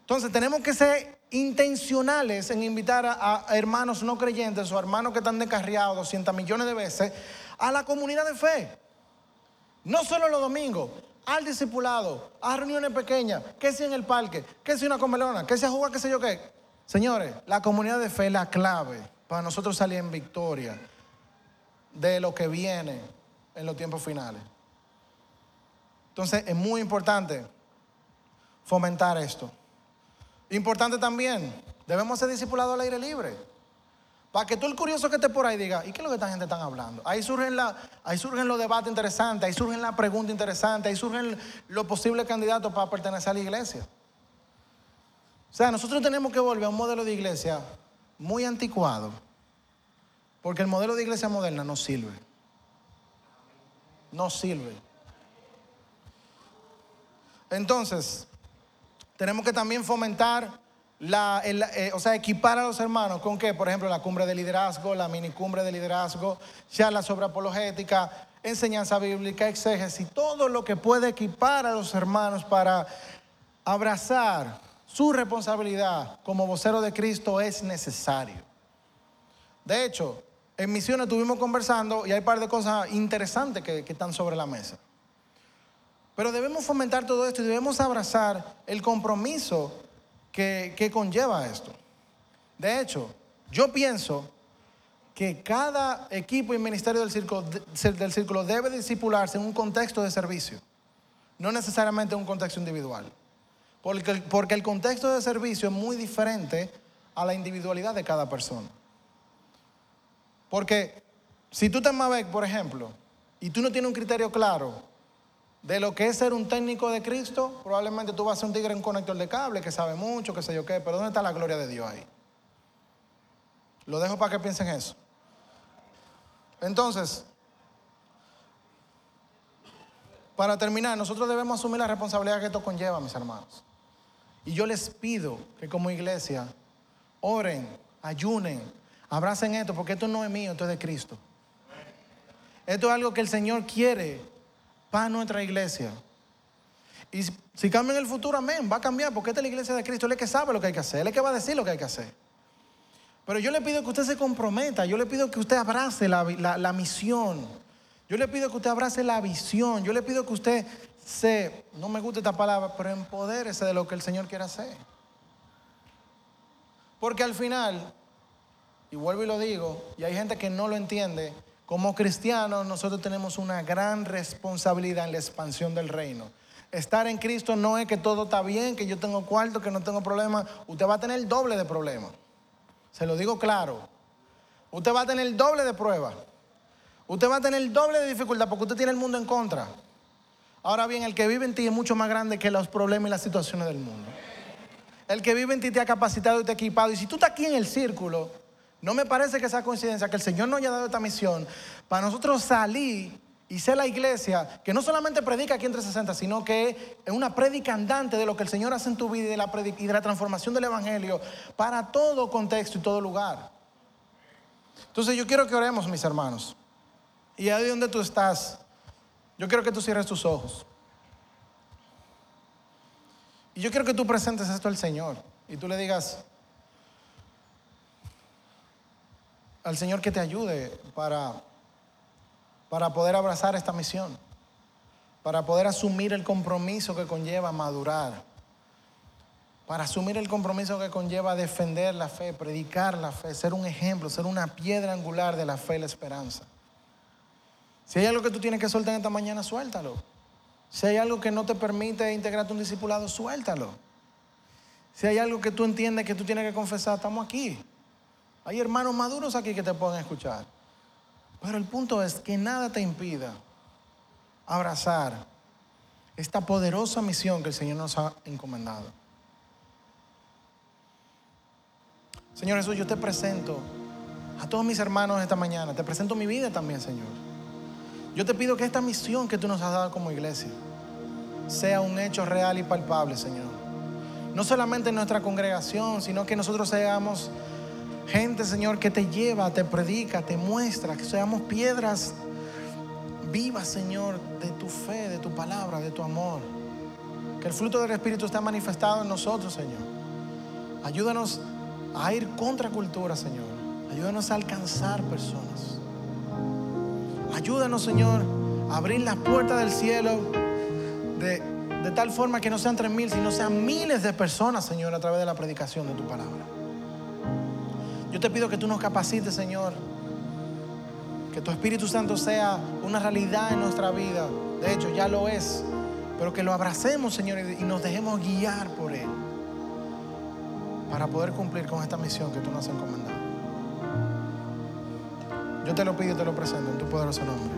Entonces tenemos que ser intencionales en invitar a, a hermanos no creyentes o hermanos que están descarriados 200 millones de veces a la comunidad de fe. No solo los domingos, al discipulado, a reuniones pequeñas, que sea en el parque, que sea una comelona, que sea jugar, qué sé yo qué. Señores, la comunidad de fe es la clave para nosotros salir en victoria de lo que viene en los tiempos finales. Entonces es muy importante fomentar esto. Importante también, debemos ser discipulados al aire libre. Para que tú el curioso que esté por ahí diga, ¿y qué es lo que esta gente está hablando? Ahí surgen, la, ahí surgen los debates interesantes, ahí surgen las preguntas interesantes, ahí surgen los posibles candidatos para pertenecer a la iglesia. sea, nosotros tenemos que volver a un modelo de iglesia muy anticuado, porque el modelo de iglesia moderna no sirve. No sirve. Entonces, tenemos que también fomentar la, eh, o sea, equipar a los hermanos con qué, por ejemplo, la cumbre de liderazgo, la mini cumbre de liderazgo, la sobre apologética, enseñanza bíblica, exégesis, todo lo que puede equipar a los hermanos para abrazar su responsabilidad como vocero de Cristo es necesario. De hecho, en misiones estuvimos conversando y hay un par de cosas interesantes que, que están sobre la mesa. Pero debemos fomentar todo esto y debemos abrazar el compromiso que, conlleva esto. De hecho, yo pienso que cada equipo y ministerio del círculo, del círculo debe disipularse en un contexto de servicio, no necesariamente en un contexto individual. Porque, porque el contexto de servicio es muy diferente a la individualidad de cada persona. Porque si tú te Mabec, por ejemplo, y tú no tienes un criterio claro de lo que es ser un técnico de Cristo, probablemente tú vas a ser un tigre en un conector de cable que sabe mucho, que sé yo qué, pero ¿dónde está la gloria de Dios ahí? Lo dejo para que piensen eso. Entonces, para terminar, nosotros debemos asumir la responsabilidad que esto conlleva, mis hermanos. Y yo les pido que como iglesia oren, ayunen, abracen esto, porque esto no es mío, esto es de Cristo. Esto es algo que el Señor quiere para nuestra iglesia. Y si cambia en el futuro, amén, va a cambiar, porque esta es la iglesia de Cristo, Él es que sabe lo que hay que hacer, Él es que va a decir lo que hay que hacer. Pero yo le pido que usted se comprometa, yo le pido que usted abrace la, la misión, yo le pido que usted abrace la visión, yo le pido que usted se, no me gusta esta palabra, pero empodérese de lo que el Señor quiere hacer. Porque al final, y vuelvo y lo digo, y hay gente que no lo entiende, como cristianos nosotros tenemos una gran responsabilidad en la expansión del reino. Estar en Cristo no es que todo está bien, que yo tengo cuarto, que no tengo problema. Usted va a tener el doble de problemas. Se lo digo claro. Usted va a tener el doble de pruebas. Usted va a tener el doble de dificultad porque usted tiene el mundo en contra. Ahora bien, el que vive en ti es mucho más grande que los problemas y las situaciones del mundo. El que vive en ti te ha capacitado y te ha equipado. Y si tú estás aquí en el círculo, no me parece que sea coincidencia que el Señor nos haya dado esta misión para nosotros salir y ser la iglesia que no solamente predica aquí en 360, sino que es una predica andante de lo que el Señor hace en tu vida y de la, y de la transformación del Evangelio para todo contexto y todo lugar. Entonces yo quiero que oremos, mis hermanos. Y ahí donde tú estás, yo quiero que tú cierres tus ojos. Y yo quiero que tú presentes esto al Señor y tú le digas, al Señor que te ayude para, para poder abrazar esta misión, para poder asumir el compromiso que conlleva madurar, para asumir el compromiso que conlleva defender la fe, predicar la fe, ser un ejemplo, ser una piedra angular de la fe y la esperanza. Si hay algo que tú tienes que soltar esta mañana, suéltalo. Si hay algo que no te permite integrarte un discipulado, suéltalo. Si hay algo que tú entiendes que tú tienes que confesar, estamos aquí. Hay hermanos maduros aquí que te pueden escuchar. Pero el punto es que nada te impida abrazar esta poderosa misión que el Señor nos ha encomendado. Señor Jesús, yo te presento a todos mis hermanos esta mañana. Te presento mi vida también, Señor. Yo te pido que esta misión que tú nos has dado como iglesia sea un hecho real y palpable, Señor. No solamente en nuestra congregación, sino que nosotros seamos Gente, Señor, que te lleva, te predica, te muestra, que seamos piedras vivas, Señor, de tu fe, de tu palabra, de tu amor. Que el fruto del Espíritu esté manifestado en nosotros, Señor. Ayúdanos a ir contra cultura, Señor. Ayúdanos a alcanzar personas. Ayúdanos, Señor, a abrir las puertas del cielo de tal forma que no sean tres mil, sino sean miles de personas, Señor, a través de la predicación de tu palabra. Yo te pido que tú nos capacites, Señor. Que tu Espíritu Santo sea una realidad en nuestra vida. De hecho, ya lo es. Pero que lo abracemos, Señor, y nos dejemos guiar por Él. Para poder cumplir con esta misión que tú nos has encomendado. Yo te lo pido y te lo presento en tu poderoso nombre.